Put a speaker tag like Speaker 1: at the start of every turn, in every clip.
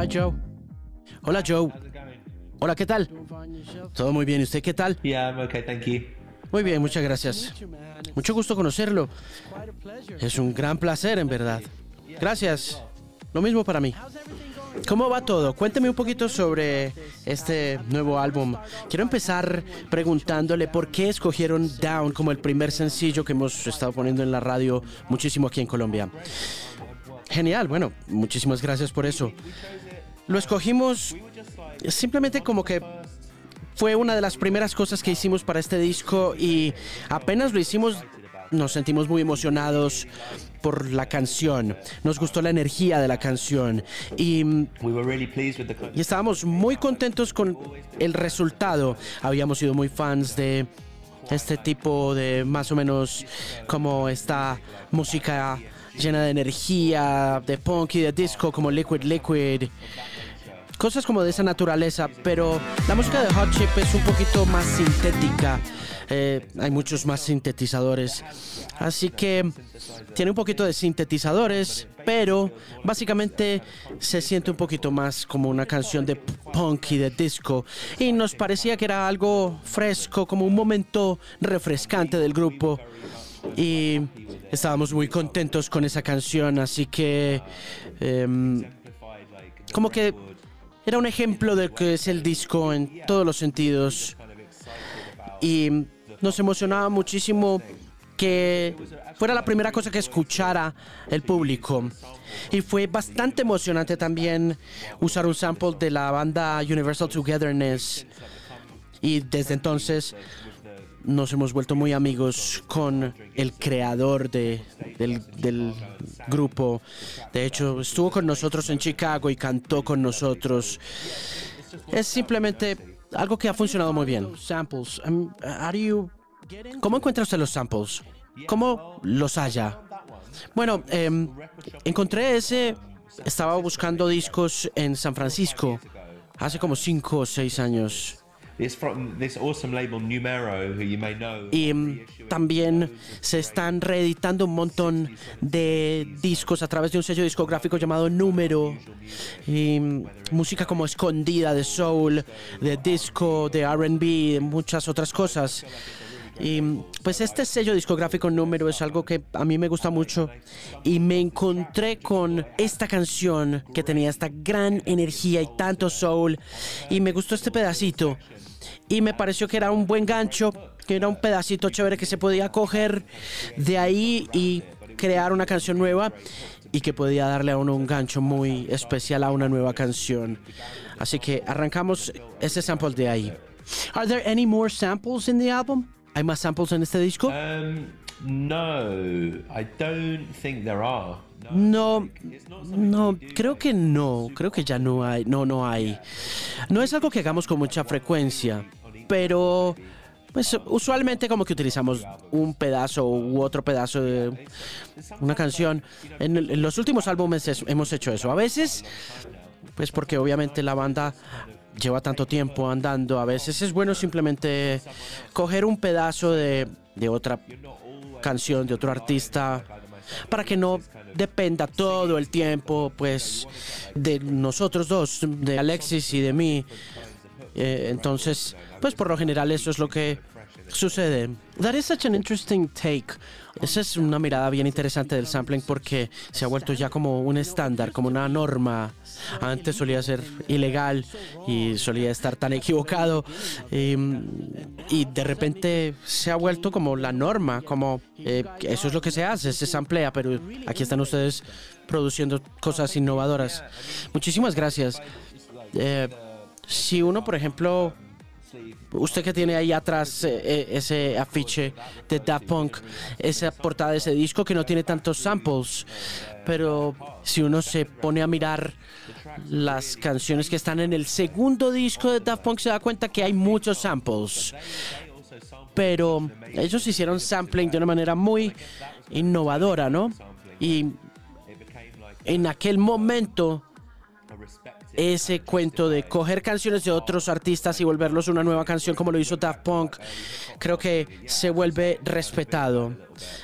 Speaker 1: Hi, Joe. Hola, Joe. Hola, ¿qué tal? Todo muy bien. ¿Y usted qué tal?
Speaker 2: Yeah, I'm okay, thank you.
Speaker 1: Muy bien, muchas gracias. Mucho gusto conocerlo. Es un gran placer, en verdad. Gracias. Lo mismo para mí. ¿Cómo va todo? Cuénteme un poquito sobre este nuevo álbum. Quiero empezar preguntándole por qué escogieron Down como el primer sencillo que hemos estado poniendo en la radio muchísimo aquí en Colombia. Genial, bueno, muchísimas gracias por eso. Lo escogimos simplemente como que fue una de las primeras cosas que hicimos para este disco y apenas lo hicimos nos sentimos muy emocionados por la canción. Nos gustó la energía de la canción y, y estábamos muy contentos con el resultado. Habíamos sido muy fans de este tipo de más o menos como esta música llena de energía, de punk y de disco como Liquid Liquid cosas como de esa naturaleza, pero la música de Hot Chip es un poquito más sintética. Eh, hay muchos más sintetizadores, así que tiene un poquito de sintetizadores, pero básicamente se siente un poquito más como una canción de punk y de disco. Y nos parecía que era algo fresco, como un momento refrescante del grupo. Y estábamos muy contentos con esa canción, así que em, como que era un ejemplo de lo que es el disco en todos los sentidos. Y nos emocionaba muchísimo que fuera la primera cosa que escuchara el público. Y fue bastante emocionante también usar un sample de la banda Universal Togetherness. Y desde entonces nos hemos vuelto muy amigos con el creador de- del, del grupo. De hecho, estuvo con nosotros en Chicago y cantó con nosotros. Es simplemente algo que ha funcionado muy bien. Samples. um, you- ¿Cómo encuentra usted los samples? ¿Cómo los halla? Bueno, em, encontré ese. Estaba buscando discos en San Francisco hace como cinco o seis años. Y también se están reeditando un montón de discos a través de un sello discográfico llamado Número. Y música como escondida de soul, de disco, de RB, de muchas otras cosas. Y pues este sello discográfico Número es algo que a mí me gusta mucho. Y me encontré con esta canción que tenía esta gran energía y tanto soul. Y me gustó este pedacito y me pareció que era un buen gancho, que era un pedacito chévere que se podía coger de ahí y crear una canción nueva y que podía darle a uno un gancho muy especial a una nueva canción. Así que arrancamos ese sample de ahí. Are there any more samples in the album? ¿Hay más samples en este disco?
Speaker 2: Um, no, I don't think there are.
Speaker 1: No, no, creo que no, creo que ya no hay, no, no hay. No es algo que hagamos con mucha frecuencia, pero pues usualmente como que utilizamos un pedazo u otro pedazo de una canción. En, el- en los últimos álbumes es- hemos hecho eso. A veces, pues porque obviamente la banda lleva tanto tiempo andando, a veces es bueno simplemente coger un pedazo de, de otra canción de otro artista para que no dependa todo el tiempo pues de nosotros dos de Alexis y de mí. Eh, entonces pues por lo general eso es lo que sucede that is such an interesting take esa es una mirada bien interesante del sampling porque se ha vuelto ya como un estándar como una norma antes solía ser ilegal y solía estar tan equivocado y, y de repente se ha vuelto como la norma, como eh, eso es lo que se hace, se samplea, pero aquí están ustedes produciendo cosas innovadoras. Muchísimas gracias. Eh, si uno, por ejemplo, usted que tiene ahí atrás eh, eh, ese afiche de Daft Punk, esa portada de ese disco que no tiene tantos samples, pero si uno se pone a mirar las canciones que están en el segundo disco de Daft Punk se da cuenta que hay muchos samples. Pero ellos hicieron sampling de una manera muy innovadora, ¿no? Y en aquel momento ese cuento de coger canciones de otros artistas y volverlos una nueva canción como lo hizo Daft Punk, creo que se vuelve respetado.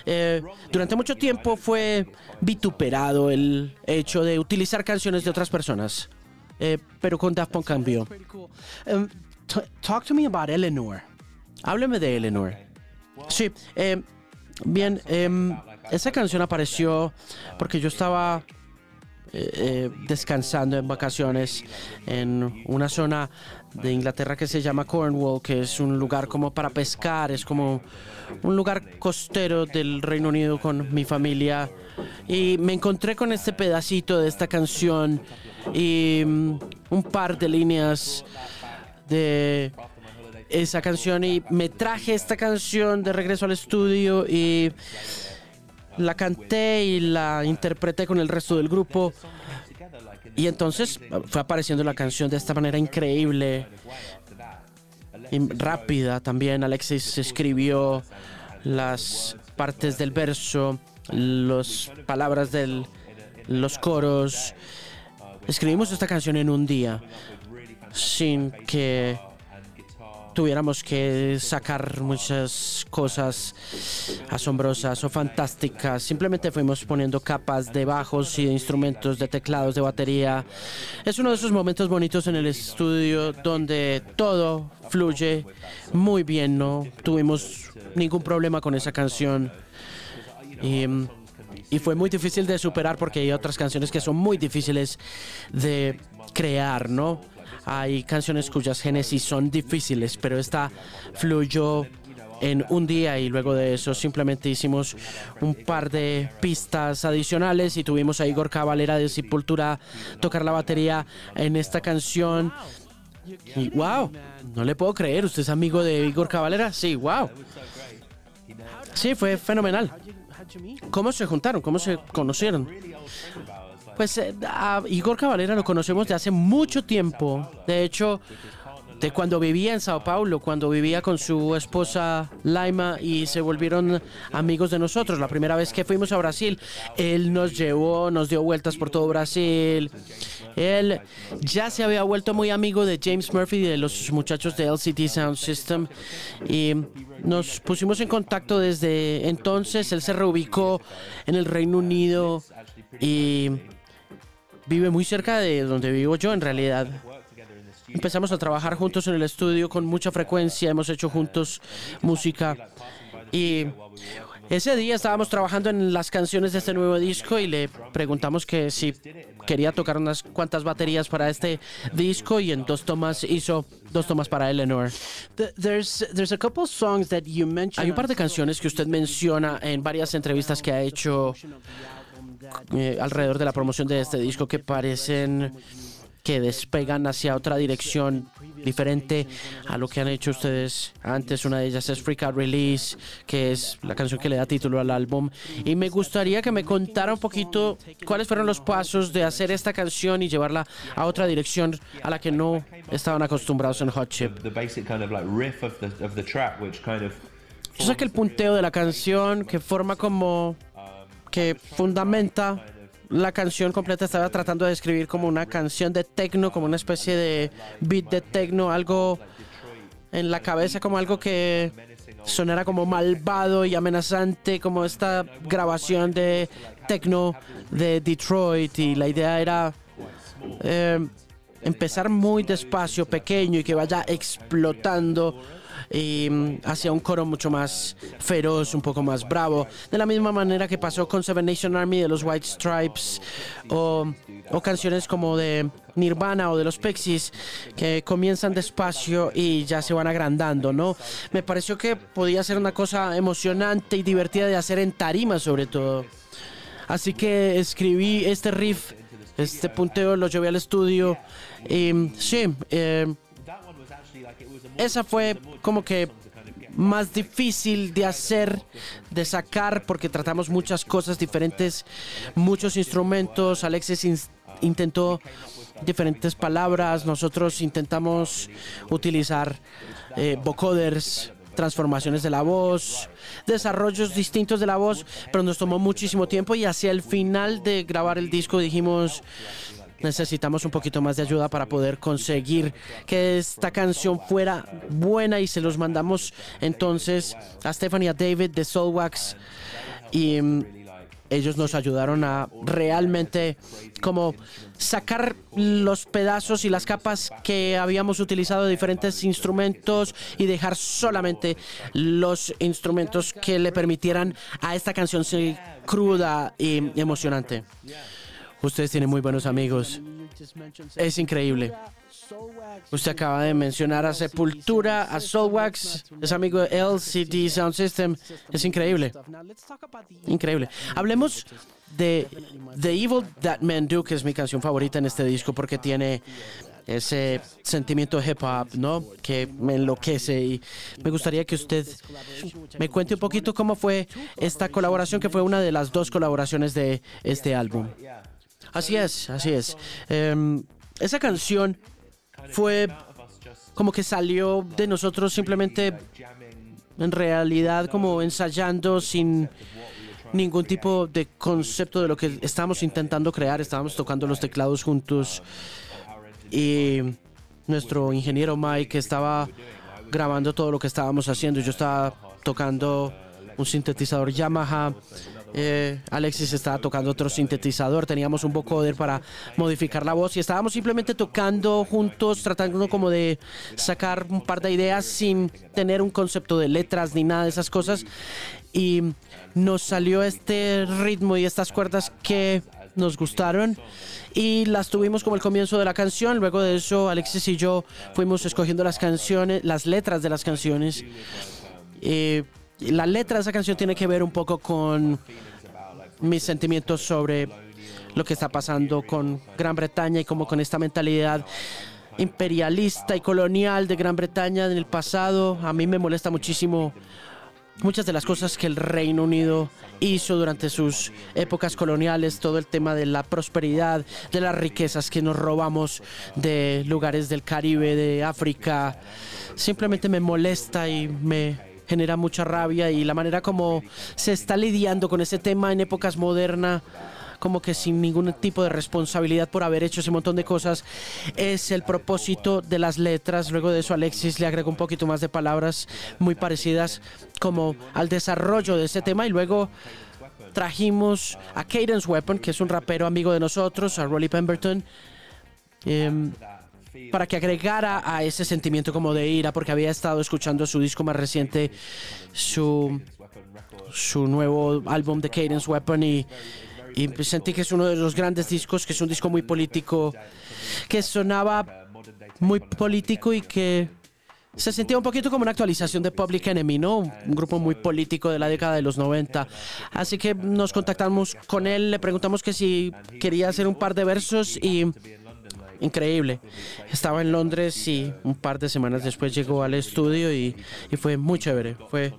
Speaker 1: Eh, durante mucho tiempo fue vituperado el hecho de utilizar canciones de otras personas. eh, pero con Daft Punk cambió. Um, talk to me about Eleanor. Hábleme de Eleanor. Sí, eh, bien, em, esa canción apareció porque yo estaba eh, descansando en vacaciones en una zona de Inglaterra que se llama Cornwall, que es un lugar como para pescar, es como un lugar costero del Reino Unido con mi familia. Y me encontré con este pedacito de esta canción y mm, un par de líneas de esa canción y me traje esta canción de regreso al estudio y la canté y la interpreté con el resto del grupo. Y entonces fue apareciendo la canción de esta manera increíble y rápida también. Alexis escribió las partes del verso, las palabras de los coros. Escribimos esta canción en un día sin que tuviéramos que sacar muchas cosas asombrosas o fantásticas. Simplemente fuimos poniendo capas de bajos y de instrumentos, de teclados, de batería. Es uno de esos momentos bonitos en el estudio donde todo fluye muy bien. No tuvimos ningún problema con esa canción. Y, y fue muy difícil de superar porque hay otras canciones que son muy difíciles de crear, ¿no? Hay canciones cuyas génesis son difíciles, pero esta fluyó en un día y luego de eso simplemente hicimos un par de pistas adicionales y tuvimos a Igor Cavalera de Sepultura tocar la batería en esta canción. Y wow, no le puedo creer, ¿usted es amigo de Igor Cavalera? Sí, wow. Sí, fue fenomenal. ¿Cómo se juntaron? ¿Cómo se conocieron? Pues eh, a Igor Cavalera lo conocemos de hace mucho tiempo. De hecho, de cuando vivía en Sao Paulo, cuando vivía con su esposa Laima y se volvieron amigos de nosotros. La primera vez que fuimos a Brasil, él nos llevó, nos dio vueltas por todo Brasil. Él ya se había vuelto muy amigo de James Murphy y de los muchachos de LCD Sound System y nos pusimos en contacto desde entonces. Él se reubicó en el Reino Unido y vive muy cerca de donde vivo yo en realidad. Empezamos a trabajar juntos en el estudio con mucha frecuencia, hemos hecho juntos música y ese día estábamos trabajando en las canciones de este nuevo disco y le preguntamos que si quería tocar unas cuantas baterías para este disco y en dos tomas hizo dos tomas para Eleanor. Hay un par de canciones que usted menciona en varias entrevistas que ha hecho eh, alrededor de la promoción de este disco que parecen que despegan hacia otra dirección diferente a lo que han hecho ustedes antes. Una de ellas es Freak Out Release, que es la canción que le da título al álbum. Y me gustaría que me contara un poquito cuáles fueron los pasos de hacer esta canción y llevarla a otra dirección a la que no estaban acostumbrados en Hot Chip. Yo sé que el punteo de la canción que forma como que fundamenta la canción completa. Estaba tratando de describir como una canción de techno, como una especie de beat de techno, algo en la cabeza como algo que sonara como malvado y amenazante, como esta grabación de techno de Detroit. Y la idea era eh, empezar muy despacio, pequeño y que vaya explotando y mm, hacia un coro mucho más feroz, un poco más bravo. De la misma manera que pasó con Seven Nation Army de los White Stripes o, canciones como de Nirvana o de los Pixies que comienzan despacio y ya se van agrandando, ¿no? Me pareció que podía ser una cosa emocionante y divertida de hacer en tarima sobre todo. Así que escribí este riff, este punteo, lo llevé al estudio y sí, eh, esa fue como que más difícil de hacer, de sacar, porque tratamos muchas cosas diferentes, muchos instrumentos. Alexis in- intentó diferentes palabras, nosotros intentamos utilizar eh, vocoders, transformaciones de la voz, desarrollos distintos de la voz, pero nos tomó muchísimo tiempo y hacia el final de grabar el disco dijimos, necesitamos un poquito más de ayuda para poder conseguir que esta canción fuera buena y se los mandamos entonces a Stephanie y a David de Soulwax y mm, ellos nos ayudaron a realmente como sacar los pedazos y las capas que habíamos utilizado de diferentes instrumentos y dejar solamente los instrumentos que le permitieran a esta canción ser cruda y emocionante. Ustedes tienen muy buenos amigos. Es increíble. Usted acaba de mencionar a Sepultura, a Soulwax, es amigo de LCD Sound System. Es increíble. Increíble. Hablemos de The Evil That Men Do, que es mi canción favorita en este disco porque tiene ese sentimiento hip hop, ¿no? Que me enloquece y me gustaría que usted me cuente un poquito cómo fue esta colaboración, que fue una de las dos colaboraciones de este álbum. Así es, así es. Em, esa canción fue como que salió de nosotros simplemente en realidad como ensayando sin ningún tipo de concepto de lo que estábamos intentando crear. Estábamos tocando los teclados juntos y nuestro ingeniero Mike estaba grabando todo lo que estábamos haciendo. Yo estaba tocando un sintetizador Yamaha. Eh, Alexis estaba tocando otro sintetizador, teníamos un vocoder para modificar la voz y estábamos simplemente tocando juntos, tratando como de sacar un par de ideas sin tener un concepto de letras ni nada de esas cosas. Y nos salió este ritmo y estas cuerdas que nos gustaron y las tuvimos como el comienzo de la canción. Luego de eso, Alexis y yo fuimos escogiendo las canciones, las letras de las canciones. Eh, la letra de esa canción tiene que ver un poco con mis sentimientos sobre lo que está pasando con Gran Bretaña y como con esta mentalidad imperialista y colonial de Gran Bretaña en el pasado. A mí me molesta muchísimo muchas de las cosas que el Reino Unido hizo durante sus épocas coloniales, todo el tema de la prosperidad, de las riquezas que nos robamos de lugares del Caribe, de África, simplemente me molesta y me genera mucha rabia y la manera como se está lidiando con ese tema en épocas modernas como que sin ningún tipo de responsabilidad por haber hecho ese montón de cosas, es el propósito de las letras. Luego de eso Alexis le agregó un poquito más de palabras muy parecidas como al desarrollo de ese tema y luego trajimos a Cadence Weapon, que es un rapero amigo de nosotros, a Rolly Pemberton. Em, para que agregara a ese sentimiento como de ira, porque había estado escuchando su disco más reciente, su, su nuevo álbum de Cadence Weapon y y sentí que es uno de los grandes discos, que es un disco muy político, que sonaba muy político y que se sentía un poquito como una actualización de Public Enemy, ¿no? Un grupo muy político de la década de los 90. Así que nos contactamos con él, le preguntamos que si quería hacer un par de versos y increíble. Estaba en Londres y un par de semanas después llegó al estudio y, fue muy chévere. Fue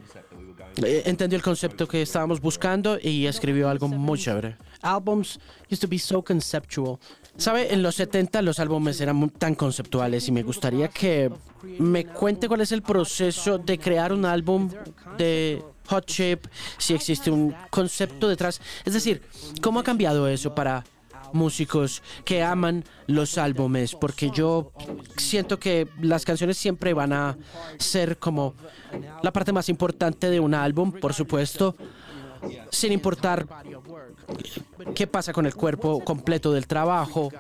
Speaker 1: eh, entendió el concepto que estábamos buscando y escribió algo muy chévere.
Speaker 3: Albums used to be so conceptual.
Speaker 1: Sabe, en los 70 los álbumes eran tan conceptuales y me gustaría que me cuente cuál es el proceso de crear un álbum de Hot Chip, si existe un concepto detrás. Es decir, ¿cómo ha cambiado eso para músicos que aman los álbumes, porque yo siento que las canciones siempre van a ser como la parte más importante de un álbum, por supuesto, sin importar qué pasa con el cuerpo completo del trabajo.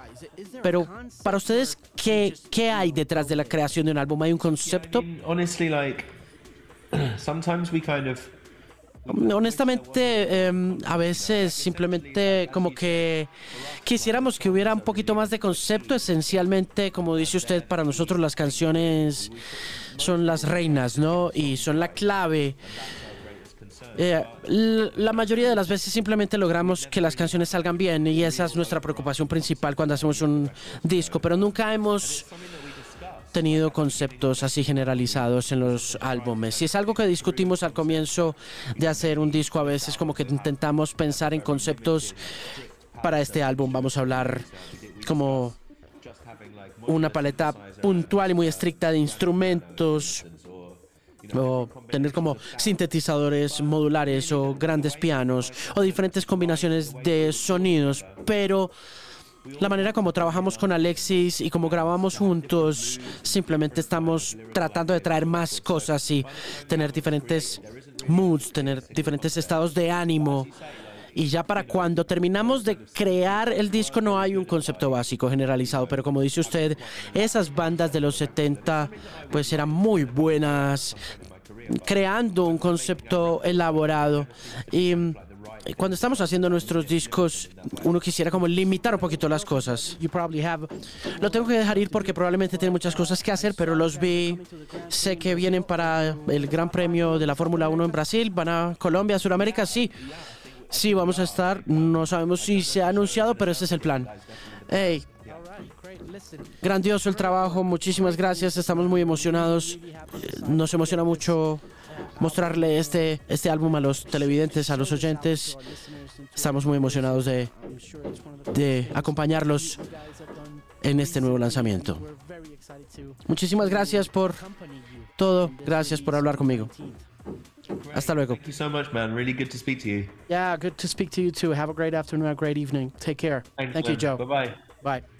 Speaker 1: Pero para ustedes, ¿qué, qué hay detrás de la creación de un álbum? ¿Hay un concepto?
Speaker 2: Honestly, like sometimes we kind of
Speaker 1: Honestamente, em, a veces simplemente como que quisiéramos que hubiera un poquito más de concepto. Esencialmente, como dice usted, para nosotros las canciones son las reinas, ¿no? Y son la clave. Eh, la mayoría de las veces simplemente logramos que las canciones salgan bien y esa es nuestra preocupación principal cuando hacemos un disco, pero nunca hemos tenido conceptos así generalizados en los álbumes. Y es algo que discutimos al comienzo de hacer un disco a veces, como que intentamos pensar en conceptos para este álbum. Vamos a hablar como una paleta puntual y muy estricta de instrumentos o tener como sintetizadores modulares o grandes pianos o diferentes combinaciones de sonidos, pero la manera como trabajamos con Alexis y como grabamos juntos, simplemente estamos tratando de traer más cosas y tener diferentes moods, tener diferentes estados de ánimo. Y ya para cuando terminamos de crear el disco no hay un concepto básico generalizado, pero como dice usted, esas bandas de los 70 pues eran muy buenas creando un concepto elaborado. Y cuando estamos haciendo nuestros discos, uno quisiera como limitar un poquito las cosas. Lo tengo que dejar ir porque probablemente tiene muchas cosas que hacer, pero los vi. Sé que vienen para el Gran Premio de la Fórmula 1 en Brasil, van a Colombia, Sudamérica, sí. Sí, vamos a estar. No sabemos si se ha anunciado, pero ese es el plan. Hey, grandioso el trabajo, muchísimas gracias, estamos muy emocionados. Nos emociona mucho mostrarle este, este álbum a los televidentes, a los oyentes. Estamos muy emocionados de, de acompañarlos en este nuevo lanzamiento. Muchísimas gracias por todo. Gracias por hablar conmigo. Hasta luego.
Speaker 2: Thank you so much, man. Really good to speak to you.
Speaker 3: Yeah, good to speak to you too. Have a great afternoon, a great evening. Take care.
Speaker 2: Thanks,
Speaker 3: Thank you. Joe.
Speaker 2: Bye bye.
Speaker 3: Bye.